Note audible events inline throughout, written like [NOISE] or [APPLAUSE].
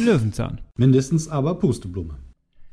Löwenzahn. Mindestens aber Pusteblume.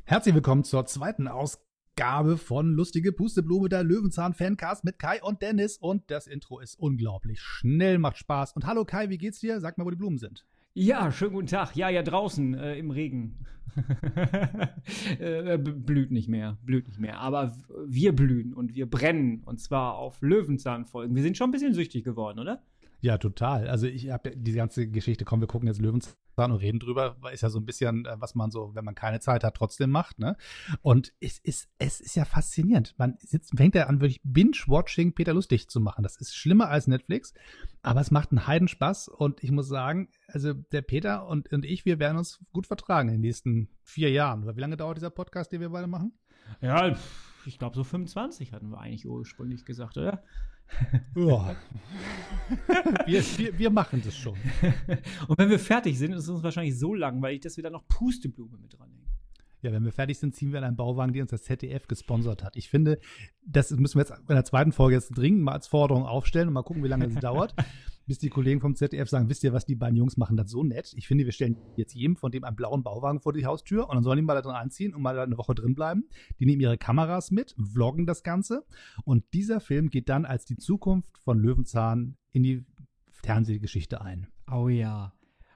Herzlich willkommen zur zweiten Ausgabe von Lustige Pusteblume, der Löwenzahn-Fancast mit Kai und Dennis. Und das Intro ist unglaublich schnell, macht Spaß. Und hallo Kai, wie geht's dir? Sag mal, wo die Blumen sind. Ja, schönen guten Tag. Ja, ja, draußen äh, im Regen. [LAUGHS] äh, blüht nicht mehr, blüht nicht mehr. Aber wir blühen und wir brennen. Und zwar auf Löwenzahnfolgen. Wir sind schon ein bisschen süchtig geworden, oder? Ja, total. Also ich habe die ganze Geschichte, komm, wir gucken jetzt Löwenzahn und reden drüber, ist ja so ein bisschen, äh, was man so, wenn man keine Zeit hat, trotzdem macht, ne? Und es ist, es ist ja faszinierend. Man sitzt, fängt ja an, wirklich Binge-Watching Peter Lustig zu machen. Das ist schlimmer als Netflix, aber es macht einen Heidenspaß und ich muss sagen, also der Peter und, und ich, wir werden uns gut vertragen in den nächsten vier Jahren. Wie lange dauert dieser Podcast, den wir beide machen? Ja, ich glaube so 25 hatten wir eigentlich ursprünglich gesagt, oder? Ja. [LAUGHS] wir, wir, wir, machen das schon. Und wenn wir fertig sind, ist es uns wahrscheinlich so langweilig, dass wir da noch Pusteblume mit dranhängen. Ja, wenn wir fertig sind, ziehen wir in einen Bauwagen, die uns das ZDF gesponsert hat. Ich finde, das müssen wir jetzt in der zweiten Folge jetzt dringend mal als Forderung aufstellen und mal gucken, wie lange es dauert [LAUGHS] bis die Kollegen vom ZDF sagen, wisst ihr was, die beiden Jungs machen das so nett. Ich finde, wir stellen jetzt jedem von dem einen blauen Bauwagen vor die Haustür und dann sollen die mal da drin einziehen und mal eine Woche drin bleiben. Die nehmen ihre Kameras mit, vloggen das Ganze und dieser Film geht dann als die Zukunft von Löwenzahn in die Fernsehgeschichte ein. Oh ja,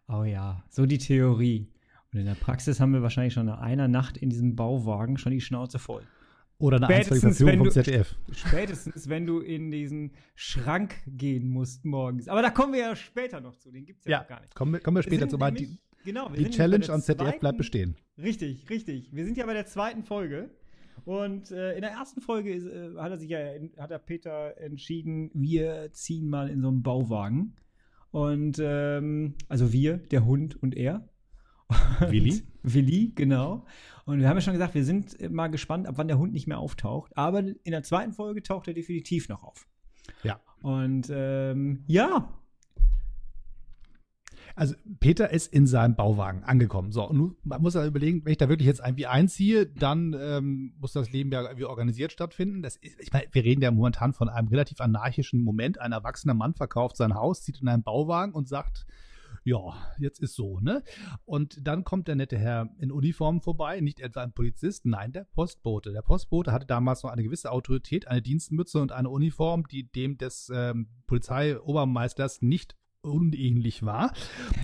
oh ja, so die Theorie. Und in der Praxis haben wir wahrscheinlich schon nach einer Nacht in diesem Bauwagen schon die Schnauze voll. Oder eine Einqualifikation vom ZDF. Spätestens, wenn du in diesen Schrank gehen musst morgens. Aber da kommen wir ja später noch zu. Den gibt es ja, ja noch gar nicht. Kommen, kommen wir später zu. Die, genau, die Challenge an ZDF zweiten, bleibt bestehen. Richtig, richtig. Wir sind ja bei der zweiten Folge. Und äh, in der ersten Folge ist, äh, hat er sich ja, hat der Peter entschieden, wir ziehen mal in so einen Bauwagen. Und ähm, also wir, der Hund und er. [LAUGHS] Willi? Willi, genau. Und wir haben ja schon gesagt, wir sind mal gespannt, ab wann der Hund nicht mehr auftaucht. Aber in der zweiten Folge taucht er definitiv noch auf. Ja. Und ähm, ja. Also Peter ist in seinem Bauwagen angekommen. So, und nun, man muss ja überlegen, wenn ich da wirklich jetzt irgendwie einziehe, dann ähm, muss das Leben ja irgendwie organisiert stattfinden. Das ist, ich meine, wir reden ja momentan von einem relativ anarchischen Moment. Ein erwachsener Mann verkauft sein Haus, zieht in einen Bauwagen und sagt, ja, jetzt ist so, ne? Und dann kommt der nette Herr in Uniform vorbei, nicht etwa ein Polizist, nein, der Postbote. Der Postbote hatte damals noch eine gewisse Autorität, eine Dienstmütze und eine Uniform, die dem des ähm, Polizeiobermeisters nicht unähnlich war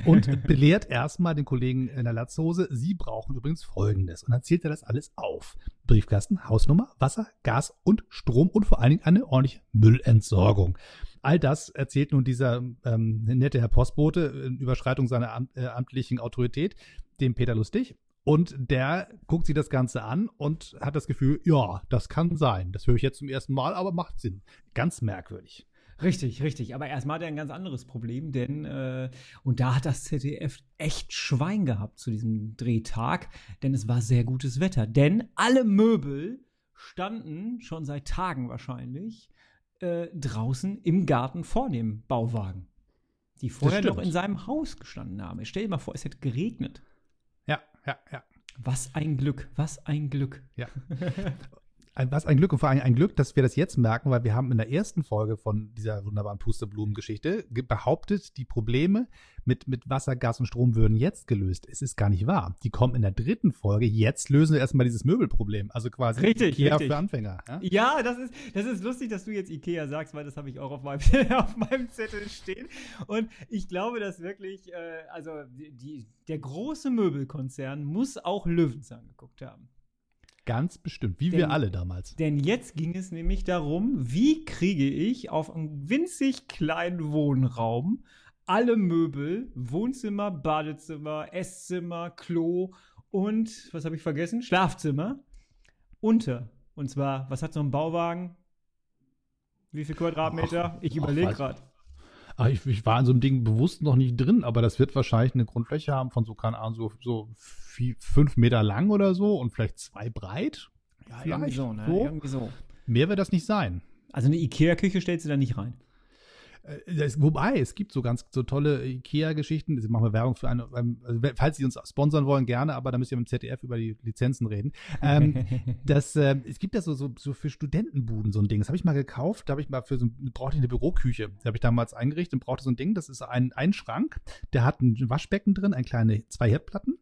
und [LAUGHS] belehrt erstmal den Kollegen in der Latzhose, sie brauchen übrigens Folgendes. Und dann zählt er das alles auf. Briefkasten, Hausnummer, Wasser, Gas und Strom und vor allen Dingen eine ordentliche Müllentsorgung. All das erzählt nun dieser ähm, nette Herr Postbote in Überschreitung seiner am, äh, amtlichen Autorität, dem Peter Lustig. Und der guckt sich das Ganze an und hat das Gefühl, ja, das kann sein. Das höre ich jetzt zum ersten Mal, aber macht Sinn. Ganz merkwürdig. Richtig, richtig. Aber erstmal hat er ein ganz anderes Problem, denn, äh, und da hat das ZDF echt Schwein gehabt zu diesem Drehtag, denn es war sehr gutes Wetter. Denn alle Möbel standen schon seit Tagen wahrscheinlich äh, draußen im Garten vor dem Bauwagen. Die vorher noch in seinem Haus gestanden haben. Stell dir mal vor, es hätte geregnet. Ja, ja, ja. Was ein Glück, was ein Glück. Ja. [LAUGHS] ein, was ein Glück und vor allem ein Glück, dass wir das jetzt merken, weil wir haben in der ersten Folge von dieser wunderbaren Pusteblumen-Geschichte behauptet, die Probleme mit, mit Wasser, Gas und Strom würden jetzt gelöst. Es ist gar nicht wahr. Die kommen in der dritten Folge. Jetzt lösen wir erstmal dieses Möbelproblem. Also quasi richtig, Ikea richtig. für Anfänger. Ja? ja, das, ist, das ist lustig, dass du jetzt Ikea sagst, weil das habe ich auch auf meinem, [LAUGHS] auf meinem Zettel stehen. Und ich glaube, dass wirklich, äh, also die, der große Möbelkonzern muss auch Löwenzahn geguckt haben. Ganz bestimmt, wie denn, wir alle damals. Denn jetzt ging es nämlich darum, wie kriege ich auf einem winzig kleinen Wohnraum alle Möbel, Wohnzimmer, Badezimmer, Esszimmer, Klo und, was habe ich vergessen? Schlafzimmer unter. Und zwar, was hat so ein Bauwagen? Wie viel Quadratmeter? Ach, ich überlege gerade. Ah, ich, ich, war in so einem Ding bewusst noch nicht drin, aber das wird wahrscheinlich eine Grundfläche haben von so, keine Ahnung, so, so vier, fünf Meter lang oder so und vielleicht zwei breit. Ja, vielleicht irgendwie so, ne? So. Irgendwie so. Mehr wird das nicht sein. Also eine Ikea-Küche stellst du da nicht rein. Äh, das, wobei, es gibt so ganz so tolle IKEA-Geschichten. Sie machen wir Werbung für eine, also, falls Sie uns sponsern wollen, gerne, aber da müsst ihr mit dem ZDF über die Lizenzen reden. Ähm, [LAUGHS] das, äh, es gibt ja so, so, so für Studentenbuden so ein Ding. Das habe ich mal gekauft. Da habe ich mal für so, brauchte ich eine Büroküche. Da habe ich damals eingerichtet und brauchte so ein Ding. Das ist ein, ein Schrank, der hat ein Waschbecken drin, ein kleine, zwei Herdplatten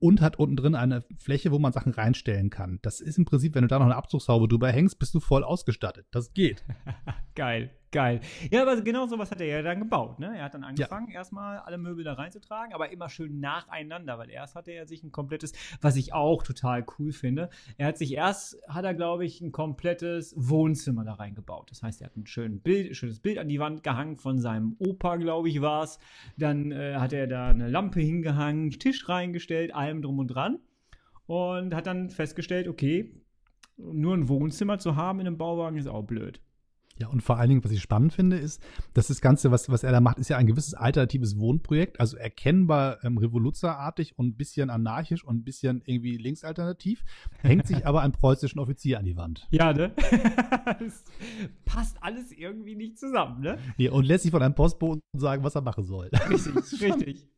und hat unten drin eine Fläche, wo man Sachen reinstellen kann. Das ist im Prinzip, wenn du da noch eine Abzugshaube drüber hängst, bist du voll ausgestattet. Das geht. [LAUGHS] Geil. Geil. Ja, aber genau sowas hat er ja dann gebaut. Ne? Er hat dann angefangen, ja. erstmal alle Möbel da reinzutragen, aber immer schön nacheinander, weil erst hatte er sich ein komplettes, was ich auch total cool finde, er hat sich erst, hat er, glaube ich, ein komplettes Wohnzimmer da reingebaut. Das heißt, er hat ein schön Bild, schönes Bild an die Wand gehangen von seinem Opa, glaube ich, war es. Dann äh, hat er da eine Lampe hingehangen, Tisch reingestellt, allem drum und dran. Und hat dann festgestellt, okay, nur ein Wohnzimmer zu haben in einem Bauwagen ist auch blöd. Ja, und vor allen Dingen, was ich spannend finde, ist, dass das Ganze, was, was er da macht, ist ja ein gewisses alternatives Wohnprojekt, also erkennbar ähm, revoluzerartig und ein bisschen anarchisch und ein bisschen irgendwie linksalternativ, hängt sich aber ein preußischen Offizier an die Wand. Ja, ne? [LAUGHS] das passt alles irgendwie nicht zusammen, ne? Ja, und lässt sich von einem Postboten sagen, was er machen soll. Richtig, [LAUGHS] richtig.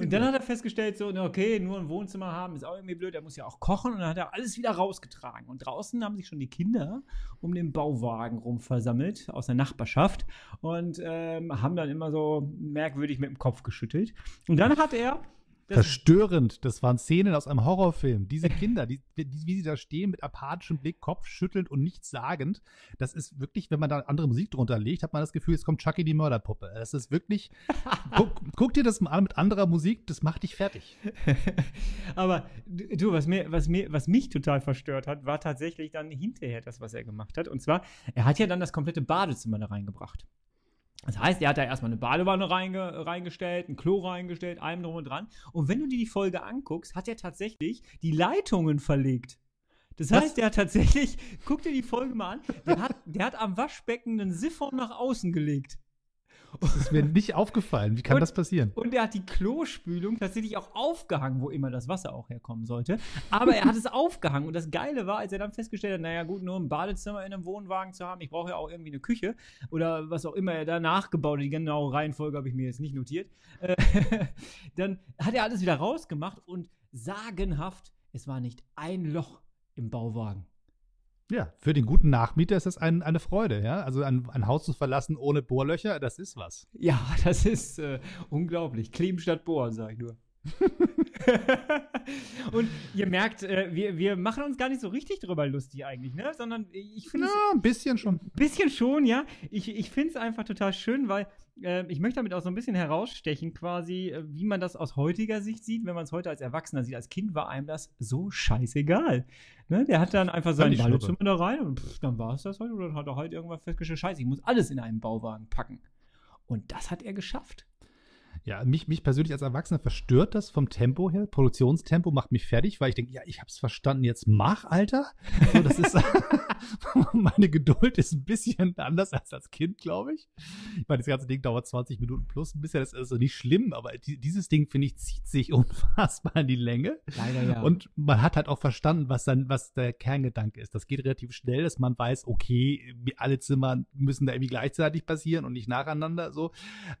Und dann hat er festgestellt, so, okay, nur ein Wohnzimmer haben ist auch irgendwie blöd, er muss ja auch kochen und dann hat er alles wieder rausgetragen. Und draußen haben sich schon die Kinder um den Bauwagen rum versammelt aus der Nachbarschaft und ähm, haben dann immer so merkwürdig mit dem Kopf geschüttelt. Und dann hat er Verstörend. Das waren Szenen aus einem Horrorfilm. Diese Kinder, die, die, wie sie da stehen, mit apathischen Blick, Kopf schüttelnd und nichts sagend. Das ist wirklich, wenn man da andere Musik drunter legt, hat man das Gefühl, jetzt kommt Chucky die Mörderpuppe. Das ist wirklich. [LAUGHS] guck, guck, dir das mal an mit anderer Musik, das macht dich fertig. [LAUGHS] Aber du, was, mir, was, mir, was mich total verstört hat, war tatsächlich dann hinterher das, was er gemacht hat. Und zwar, er hat ja dann das komplette Badezimmer da reingebracht. Das heißt, er hat da erstmal eine Badewanne reinge reingestellt, ein Klo reingestellt, allem drum und dran. Und wenn du dir die Folge anguckst, hat er tatsächlich die Leitungen verlegt. Das heißt, Was? der hat tatsächlich, guck dir die Folge mal an, der hat, der hat am Waschbecken einen Siphon nach außen gelegt. Das ist mir nicht aufgefallen. Wie kann und, das passieren? Und er hat die Klospülung tatsächlich auch aufgehangen, wo immer das Wasser auch herkommen sollte. Aber er hat es [LAUGHS] aufgehangen. Und das Geile war, als er dann festgestellt hat, naja gut, nur ein Badezimmer in einem Wohnwagen zu haben, ich brauche ja auch irgendwie eine Küche oder was auch immer er da nachgebaut hat. Die genaue Reihenfolge habe ich mir jetzt nicht notiert. Äh, [LAUGHS] dann hat er alles wieder rausgemacht und sagenhaft, es war nicht ein Loch im Bauwagen. Ja, für den guten Nachmieter ist das ein, eine Freude, ja. Also ein, ein, Haus zu verlassen ohne Bohrlöcher, das ist was. Ja, [LAUGHS] das ist äh, unglaublich. Kleben statt Bohren, sag ich nur. [LAUGHS] [LAUGHS] und ihr merkt, äh, wir, wir machen uns gar nicht so richtig drüber lustig eigentlich, ne? Sondern ich finde. Ja, ein bisschen schon. Ein bisschen schon, ja. Ich, ich finde es einfach total schön, weil äh, ich möchte damit auch so ein bisschen herausstechen, quasi, äh, wie man das aus heutiger Sicht sieht, wenn man es heute als Erwachsener sieht. Als Kind war einem das so scheißegal. Ne? Der hat dann einfach sein Badezimmer da rein und pff, dann war es das halt. Und dann hat er halt irgendwann festgestellt, scheiße, ich muss alles in einen Bauwagen packen. Und das hat er geschafft. Ja, mich, mich persönlich als Erwachsener verstört das vom Tempo her. Produktionstempo macht mich fertig, weil ich denke, ja, ich hab's verstanden, jetzt mach, Alter. So, das ist, [LAUGHS] meine Geduld ist ein bisschen anders als als Kind, glaube ich. Ich meine, das ganze Ding dauert 20 Minuten plus ein bisschen, das ist also nicht schlimm, aber die, dieses Ding, finde ich, zieht sich [LAUGHS] unfassbar in die Länge. Leider ja. Und man hat halt auch verstanden, was dann, was der Kerngedanke ist. Das geht relativ schnell, dass man weiß, okay, alle Zimmer müssen da irgendwie gleichzeitig passieren und nicht nacheinander, so.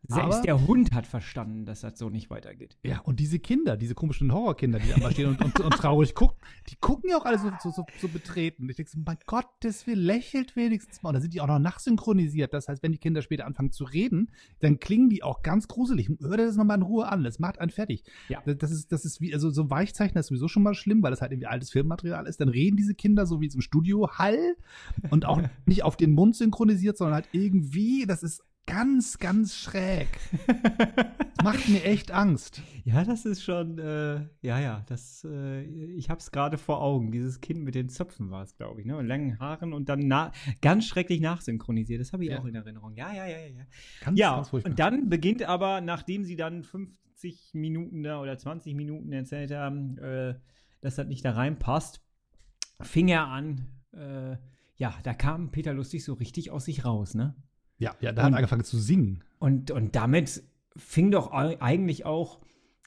Selbst aber, der Hund hat verstanden verstanden, dass das so nicht weitergeht. Ja, und diese Kinder, diese komischen Horrorkinder, die da mal stehen und, und, und, traurig gucken, die gucken ja auch alle so, so, so, so betreten. Ich denke so, mein Gott, das will lächelt wenigstens mal. Und da sind die auch noch nachsynchronisiert. Das heißt, wenn die Kinder später anfangen zu reden, dann klingen die auch ganz gruselig. Hör dir das nochmal in Ruhe an. Das macht einen fertig. Ja. Das ist, das ist wie, also so Weichzeichner ist sowieso schon mal schlimm, weil das halt irgendwie altes Filmmaterial ist. Dann reden diese Kinder so wie zum Studio Hall und auch [LAUGHS] nicht auf den Mund synchronisiert, sondern halt irgendwie, das ist ganz, ganz schräg. macht mir echt Angst. [LAUGHS] Ja, das ist schon, äh, ja, ja, das, äh, ich hab's gerade vor Augen. Dieses Kind mit den Zöpfen war es, glaube ich, ne? Und langen Haaren und dann ganz schrecklich nachsynchronisiert. Das habe ich ja. auch in Erinnerung. Ja, ja, ja, ja. Ganz, ja, ganz und dann beginnt aber, nachdem sie dann 50 Minuten da oder 20 Minuten erzählt haben, äh, dass das nicht da reinpasst, fing er an, äh, ja, da kam Peter Lustig so richtig aus sich raus, ne? Ja, ja, da und, hat er angefangen zu singen. Und, und damit fing doch eigentlich auch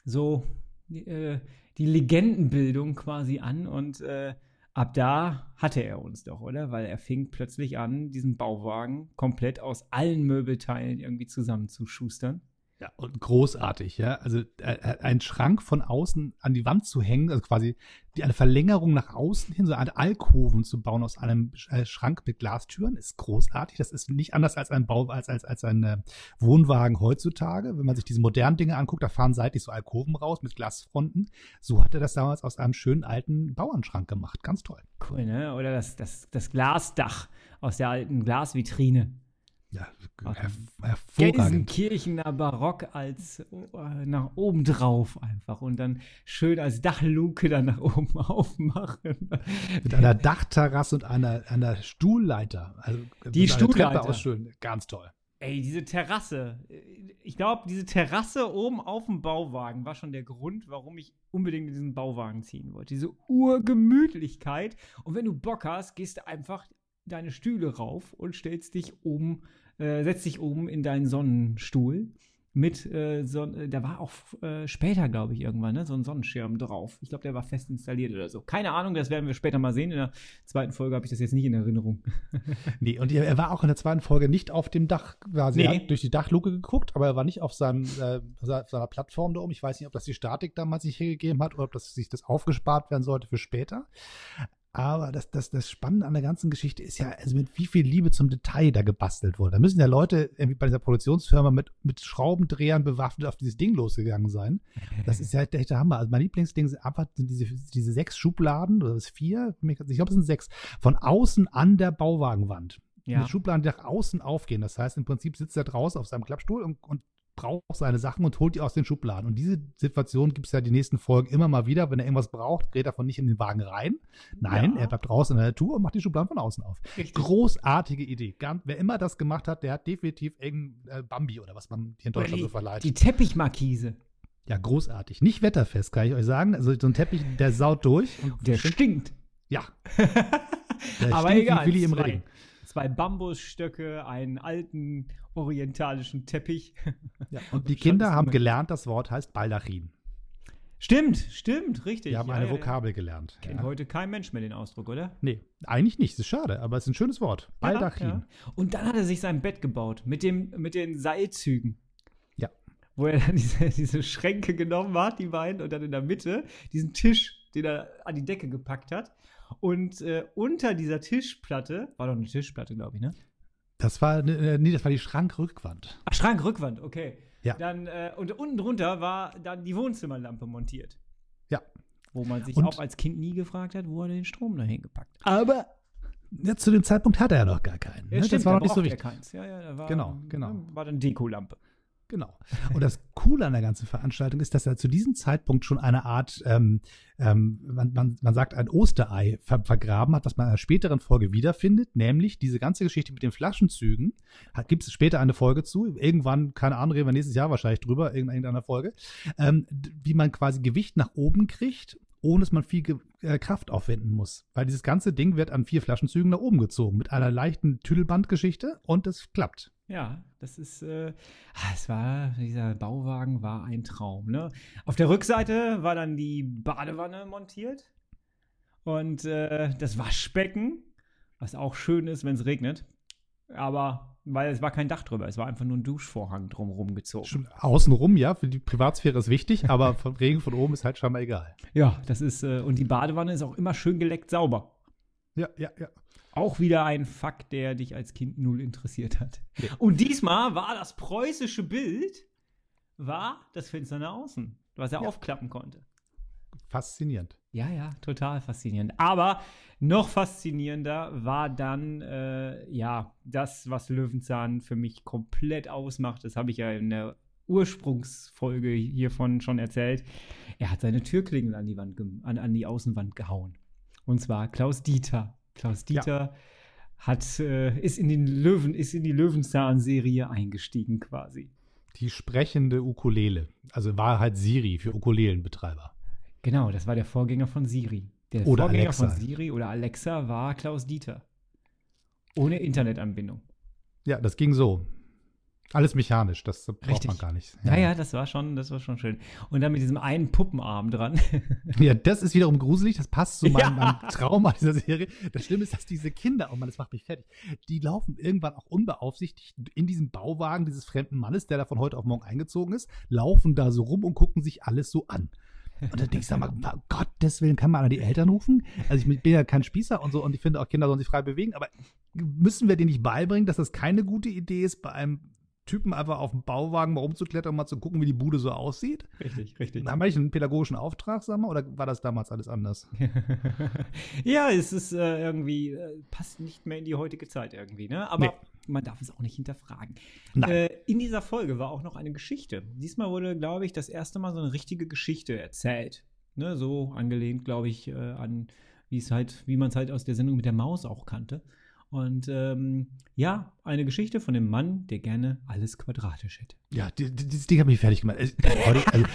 so äh, die Legendenbildung quasi an. Und äh, ab da hatte er uns doch, oder? Weil er fing plötzlich an, diesen Bauwagen komplett aus allen Möbelteilen irgendwie zusammenzuschustern. Ja, und großartig, ja. Also äh, ein Schrank von außen an die Wand zu hängen, also quasi die, eine Verlängerung nach außen hin, so eine Alkoven zu bauen aus einem äh, Schrank mit Glastüren, ist großartig. Das ist nicht anders als ein Bau, als, als, als ein äh, Wohnwagen heutzutage. Wenn man sich diese modernen Dinge anguckt, da fahren seitlich so Alkoven raus mit Glasfronten. So hat er das damals aus einem schönen alten Bauernschrank gemacht. Ganz toll. Cool, ne? Oder das, das, das Glasdach aus der alten Glasvitrine. Ja, her hervorragend. Gelsenkirchener Barock als äh, nach oben drauf einfach und dann schön als Dachluke dann nach oben [LAUGHS] aufmachen. Mit einer Dachterrasse und einer, einer Stuhlleiter. Also die Stuhlleiter. Schön, ganz toll. Ey, diese Terrasse. Ich glaube, diese Terrasse oben auf dem Bauwagen war schon der Grund, warum ich unbedingt in diesen Bauwagen ziehen wollte. Diese Urgemütlichkeit. Und wenn du Bock hast, gehst du einfach deine Stühle rauf und stellst dich oben, äh, setzt dich oben in deinen Sonnenstuhl mit äh, Son äh, da war auch äh, später, glaube ich, irgendwann, ne, so ein Sonnenschirm drauf. Ich glaube, der war fest installiert oder so. Keine Ahnung, das werden wir später mal sehen. In der zweiten Folge habe ich das jetzt nicht in Erinnerung. [LAUGHS] nee, und er war auch in der zweiten Folge nicht auf dem Dach quasi. Nee. Er hat durch die Dachluke geguckt, aber er war nicht auf seinem, äh, seiner Plattform da oben. Ich weiß nicht, ob das die Statik damals sich hergegeben hat oder ob das sich das aufgespart werden sollte für später. Aber das, das, das Spannende an der ganzen Geschichte ist ja, also mit wie viel Liebe zum Detail da gebastelt wurde. Da müssen ja Leute irgendwie bei dieser Produktionsfirma mit, mit Schraubendrehern bewaffnet auf dieses Ding losgegangen sein. Das ist ja halt der echte Hammer. Also mein Lieblingsding sind einfach diese, diese sechs Schubladen oder das vier, ich glaube, es sind sechs, von außen an der Bauwagenwand. Ja. Mit Schubladen, die nach außen aufgehen. Das heißt, im Prinzip sitzt er draußen auf seinem Klappstuhl und, und braucht seine Sachen und holt die aus den Schubladen. Und diese Situation gibt es ja die nächsten Folgen immer mal wieder. Wenn er irgendwas braucht, geht er von nicht in den Wagen rein. Nein, ja. er bleibt draußen in der Natur und macht die Schubladen von außen auf. Richtig. Großartige Idee. Wer immer das gemacht hat, der hat definitiv irgendein äh, Bambi oder was man hier in Deutschland die, so verleiht. Die Teppichmarkise. Ja, großartig. Nicht wetterfest, kann ich euch sagen. Also so ein Teppich, der saut durch. der stinkt. Ja. [LAUGHS] der Aber stinkt egal. Wie Willi im Regen zwei Bambusstöcke, einen alten orientalischen Teppich. Ja, [LAUGHS] und die Kinder haben gelernt, das Wort heißt Baldachin. Stimmt, stimmt, richtig. Die haben ja, eine ja, Vokabel gelernt. Kennt ja. heute kein Mensch mehr den Ausdruck, oder? Nee, eigentlich nicht. Das ist schade, aber es ist ein schönes Wort. Baldachin. Und dann hat er sich sein Bett gebaut mit, dem, mit den Seilzügen. Ja. Wo er dann [LAUGHS] diese, diese Schränke genommen hat, die beiden, und dann in der Mitte diesen Tisch, den er an die Decke gepackt hat. Und äh, unter dieser Tischplatte, war doch eine Tischplatte, glaube ich, ne? Das war, äh, nee, das war die Schrankrückwand. Ach, Schrankrückwand, okay. Ja. Dann, äh, und unten drunter war dann die Wohnzimmerlampe montiert. Ja. Wo man sich und auch als Kind nie gefragt hat, wo er den Strom dahin gepackt hat. Aber ja, zu dem Zeitpunkt hatte er noch gar keinen. Ja, ne? stimmt, das war noch nicht so wichtig. Keins. Ja, ja, war, genau, genau. War dann Dekolampe. Genau. Und das Coole an der ganzen Veranstaltung ist, dass er zu diesem Zeitpunkt schon eine Art, ähm, ähm, man, man, man sagt, ein Osterei ver vergraben hat, was man in einer späteren Folge wiederfindet, nämlich diese ganze Geschichte mit den Flaschenzügen. Gibt es später eine Folge zu, irgendwann, keine Ahnung, reden wir nächstes Jahr wahrscheinlich drüber, in irgendeiner Folge, ähm, wie man quasi Gewicht nach oben kriegt ohne dass man viel äh, Kraft aufwenden muss. Weil dieses ganze Ding wird an vier Flaschenzügen nach oben gezogen mit einer leichten Tüdelbandgeschichte und es klappt. Ja, das ist, äh, ah, es war, dieser Bauwagen war ein Traum. Ne? Auf der Rückseite war dann die Badewanne montiert und äh, das Waschbecken, was auch schön ist, wenn es regnet. Aber weil es war kein Dach drüber, es war einfach nur ein Duschvorhang drumherum gezogen. Außenrum, ja, für die Privatsphäre ist wichtig, aber von [LAUGHS] Regen von oben ist halt schon mal egal. Ja, das ist, äh, und die Badewanne ist auch immer schön geleckt sauber. Ja, ja, ja. Auch wieder ein Fakt, der dich als Kind null interessiert hat. Ja. Und diesmal war das preußische Bild, war das Fenster nach außen, was er ja. aufklappen konnte. Faszinierend. Ja, ja, total faszinierend. Aber noch faszinierender war dann, äh, ja, das, was Löwenzahn für mich komplett ausmacht. Das habe ich ja in der Ursprungsfolge hiervon schon erzählt. Er hat seine Türklingel an die Wand, an, an die Außenwand gehauen. Und zwar Klaus Dieter. Klaus Dieter ja. hat, äh, ist in den Löwen, ist in die Löwenzahn-Serie eingestiegen quasi. Die sprechende Ukulele. Also war halt Siri für Ukulelenbetreiber. Genau, das war der Vorgänger von Siri. Der oder Vorgänger Alexa. von Siri oder Alexa war Klaus Dieter. Ohne Internetanbindung. Ja, das ging so. Alles mechanisch, das braucht Richtig. man gar nicht. Ja. ja, das war schon, das war schon schön. Und dann mit diesem einen Puppenarm dran. [LAUGHS] Ja, das ist wiederum gruselig. Das passt zu [LAUGHS] meinem, Ja. meinem Trauma dieser Serie. Das Schlimme ist, dass diese Kinder, oh Mann, das macht mich fertig, die laufen irgendwann auch unbeaufsichtigt in diesem Bauwagen dieses fremden Mannes, der da von heute auf morgen eingezogen ist, laufen da so rum und gucken sich alles so an. Und dann denkst du, sag mal, um Gottes Willen, kann man an die Eltern rufen? Also ich bin ja kein Spießer und so und ich finde auch Kinder sollen sich frei bewegen, aber müssen wir denen nicht beibringen, dass das keine gute Idee ist, bei einem Typen einfach auf dem Bauwagen mal rumzuklettern und mal zu gucken, wie die Bude so aussieht? Richtig, richtig. Haben wir eigentlich einen pädagogischen Auftrag, sag mal, oder war das damals alles anders? [LAUGHS] ja, es ist äh, irgendwie, äh, passt nicht mehr in die heutige Zeit irgendwie, ne? Aber Nee. Man darf es auch nicht hinterfragen. Äh, in dieser Folge war auch noch eine Geschichte. Diesmal wurde, glaube ich, das erste Mal so eine richtige Geschichte erzählt. Ne? So angelehnt, glaube ich, äh, an, wie es halt, wie man es halt aus der Sendung mit der Maus auch kannte. Und ähm, ja, eine Geschichte von dem Mann, der gerne alles quadratisch hätte. Ja, die, die, dieses Ding hat mich fertig gemacht. Ich, also,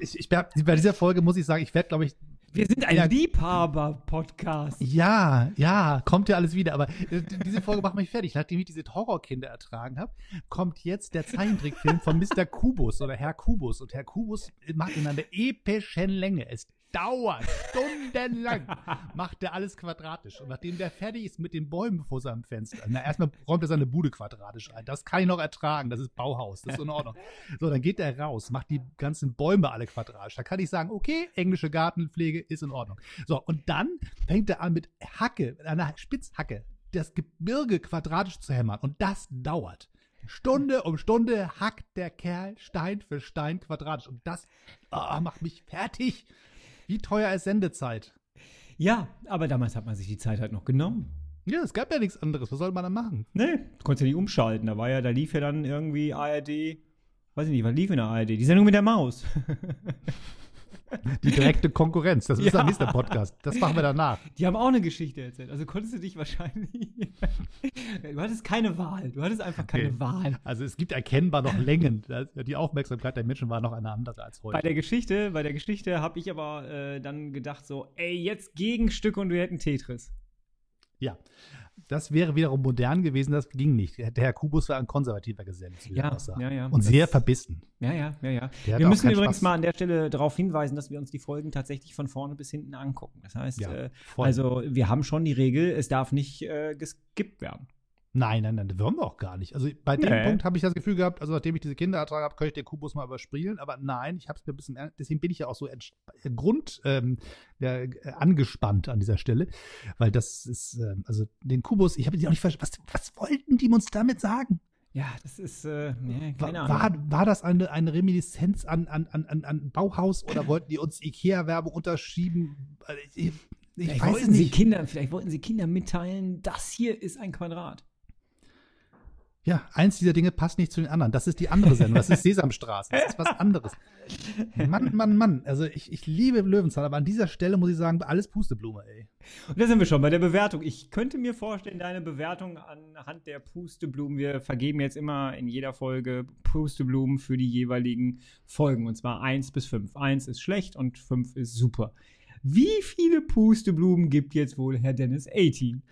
ich, ich, bei dieser Folge muss ich sagen, ich werde, glaube ich, Wir sind ein Ja. Liebhaber-Podcast. ja, ja, kommt ja alles wieder. Aber äh, diese Folge macht mich fertig. Nachdem ich diese Horrorkinder ertragen habe, kommt jetzt der Zeichentrickfilm von Mr. Kubus oder Herr Kubus. Und Herr Kubus macht in einer epischen Länge. Es dauert stundenlang, macht er alles quadratisch. Und nachdem der fertig ist mit den Bäumen vor seinem Fenster, na, erstmal räumt er seine Bude quadratisch ein. Das kann ich noch ertragen. Das ist Bauhaus. Das ist in Ordnung. So, dann geht er raus, macht die ganzen Bäume alle quadratisch. Da kann ich sagen, okay, englische Gartenpflege ist in Ordnung. So, und dann fängt er an mit Hacke, mit einer Spitzhacke, das Gebirge quadratisch zu hämmern. Und das dauert. Stunde um Stunde hackt der Kerl Stein für Stein quadratisch. Und das ah, macht mich fertig. Wie teuer ist Sendezeit? Ja, aber damals hat man sich die Zeit halt noch genommen. Ja, es gab ja nichts anderes. Was soll man da machen? Nee, du konntest ja nicht umschalten. Da war ja, da lief ja dann irgendwie ARD, weiß ich nicht, was lief in der ARD? Die Sendung mit der Maus. [LAUGHS] Die direkte Konkurrenz. Das ist Ja. der nächste Podcast. Das machen wir danach. Die haben auch eine Geschichte erzählt. Also konntest du dich wahrscheinlich. [LAUGHS] du hattest keine Wahl. Du hattest einfach keine Okay. Wahl. Also es gibt erkennbar noch Längen. Die Aufmerksamkeit der Menschen war noch eine andere als Bei heute. der Geschichte, bei der Geschichte habe ich aber äh, dann gedacht so, ey, jetzt Gegenstück und wir hätten Tetris. Ja. Das wäre wiederum modern gewesen, das ging nicht. Der Herr Kubus war ein konservativer Geselle, wie Ja, ja, ja. Und sehr verbissen. Ja, ja, ja, ja. Der Wir müssen übrigens Spaß. mal an der Stelle darauf hinweisen, dass wir uns die Folgen tatsächlich von vorne bis hinten angucken. Das heißt, Ja, äh, also wir haben schon die Regel, es darf nicht äh, geskippt werden. Nein, nein, nein, das wollen wir auch gar nicht. Also bei dem Nee. Punkt habe ich das Gefühl gehabt, also nachdem ich diese Kinder ertragen habe, könnte ich den Kubus mal überspielen. Aber nein, ich habe es mir ein bisschen, ernst- deswegen bin ich ja auch so äh, Grund ähm, ja, äh, angespannt an dieser Stelle, weil das ist, ähm, also den Kubus, ich habe die auch nicht verstanden, was, was wollten die uns damit sagen? Ja, das ist, äh, nee, War, keine war, Ahnung. war das eine, eine Reminiszenz an, an, an, an, Bauhaus oder wollten die uns Ikea-Werbung unterschieben? Also Ich, ich Vielleicht wollten, sie nicht. Kinder, vielleicht wollten sie Kindern mitteilen, das hier ist ein Quadrat. Ja, eins dieser Dinge passt nicht zu den anderen. Das ist die andere Sendung. Das ist [LAUGHS] Sesamstraße. Das ist was anderes. Mann, Mann, Mann. Also ich, ich liebe Löwenzahn, aber an dieser Stelle muss ich sagen, alles Pusteblume, ey. Und da sind wir schon bei der Bewertung. Ich könnte mir vorstellen, deine Bewertung anhand der Pusteblumen, wir vergeben jetzt immer in jeder Folge Pusteblumen für die jeweiligen Folgen. Und zwar 1 bis 5. 1 ist schlecht und 5 ist super. Wie viele Pusteblumen gibt jetzt wohl Herr Dennis 18?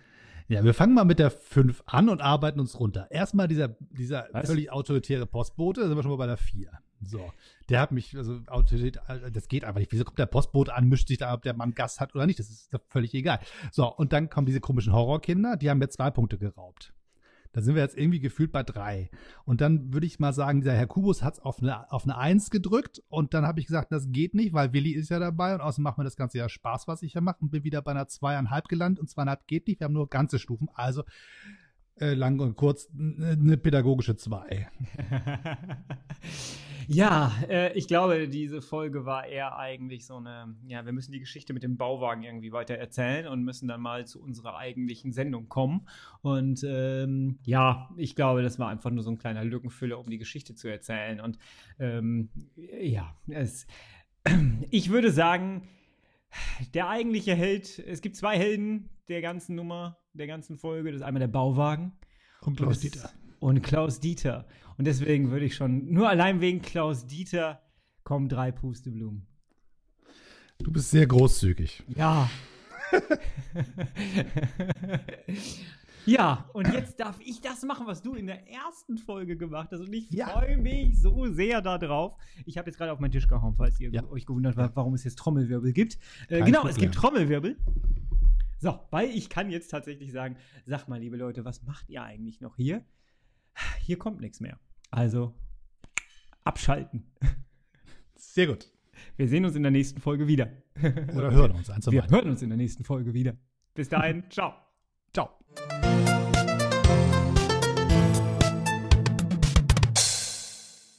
Ja, wir fangen mal mit der 5 an und arbeiten uns runter. Erstmal dieser, dieser Was? völlig autoritäre Postbote, da sind wir schon mal bei der 4. So, der hat mich, also Autorität, das geht einfach nicht. Wieso kommt der Postbote an, mischt sich da, ob der Mann Gast hat oder nicht, das ist völlig egal. So, und dann kommen diese komischen Horrorkinder, die haben mir zwei Punkte geraubt. Da sind wir jetzt irgendwie gefühlt bei drei. Und dann würde ich mal sagen, dieser Herr Kubus hat es auf eine, auf eine Eins gedrückt. Und dann habe ich gesagt, das geht nicht, weil Willi ist ja dabei. Und außerdem macht mir das Ganze ja Spaß, was ich hier mache. Und bin wieder bei einer zweieinhalb gelandet. Und zweieinhalb geht nicht. Wir haben nur ganze Stufen. Also äh, lang und kurz eine pädagogische zwei. [LAUGHS] ja, äh, ich glaube, diese Folge war eher eigentlich so eine, ja, wir müssen die Geschichte mit dem Bauwagen irgendwie weiter erzählen und müssen dann mal zu unserer eigentlichen Sendung kommen. Und ähm, ja, ich glaube, das war einfach nur so ein kleiner Lückenfüller, um die Geschichte zu erzählen. Und ähm, ja, es, [CLEARS THROAT] ich würde sagen, der eigentliche Held, es gibt zwei Helden der ganzen Nummer, der ganzen Folge. Das ist einmal der Bauwagen Und Klaus Dieter. und Klaus Dieter. Und deswegen würde ich schon, nur allein wegen Klaus Dieter, kommen drei Pusteblumen. Du bist sehr großzügig. Ja. Ja, und jetzt darf ich das machen, was du in der ersten Folge gemacht hast. Und ich Ja. freue mich so sehr darauf. Ich habe jetzt gerade auf meinen Tisch gehauen, falls ihr Ja. euch gewundert habt, warum es jetzt Trommelwirbel gibt. Äh, genau, es Problem. gibt Trommelwirbel. So, weil ich kann jetzt tatsächlich sagen, sag mal, liebe Leute, was macht ihr eigentlich noch hier? Hier kommt nichts mehr. Also, abschalten. Sehr gut. Wir sehen uns in der nächsten Folge wieder. Oder hören uns eins Wir hören uns in der nächsten Folge wieder. Bis dahin, ciao.